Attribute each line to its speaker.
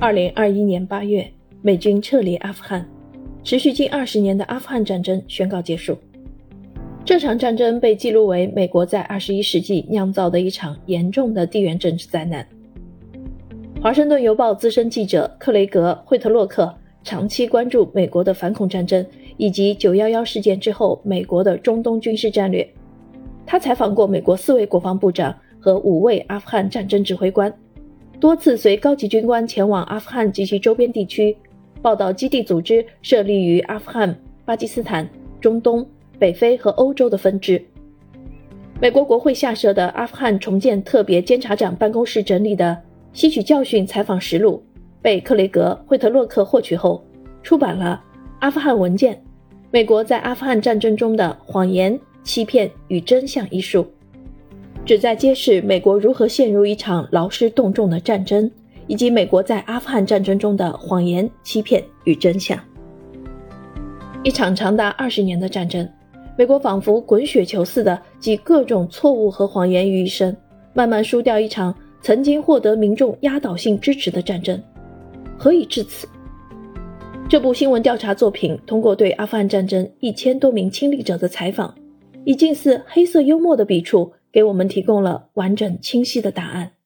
Speaker 1: 二零二一年八月，美军撤离阿富汗，持续近二十年的阿富汗战争宣告结束。这场战争被记录为美国在二十一世纪酿造的一场严重的地缘政治灾难。华盛顿邮报资深记者克雷格·惠特洛克长期关注美国的反恐战争以及九幺幺事件之后美国的中东军事战略。他采访过美国四位国防部长和五位阿富汗战争指挥官，多次随高级军官前往阿富汗及其周边地区，报道基地组织设立于阿富汗、巴基斯坦、中东。北非和欧洲的分支。美国国会下设的阿富汗重建特别监察长办公室整理的吸取教训采访实录被克雷格·惠特洛克获取后，出版了《阿富汗文件：美国在阿富汗战争中的谎言、欺骗与真相》一书，旨在揭示美国如何陷入一场劳师动众的战争，以及美国在阿富汗战争中的谎言、欺骗与真相。一场长达二十年的战争。美国仿佛滚雪球似的集各种错误和谎言于一身，慢慢输掉一场曾经获得民众压倒性支持的战争。何以至此？这部新闻调查作品通过对阿富汗战争一千多名亲历者的采访，以近似黑色幽默的笔触，给我们提供了完整清晰的答案。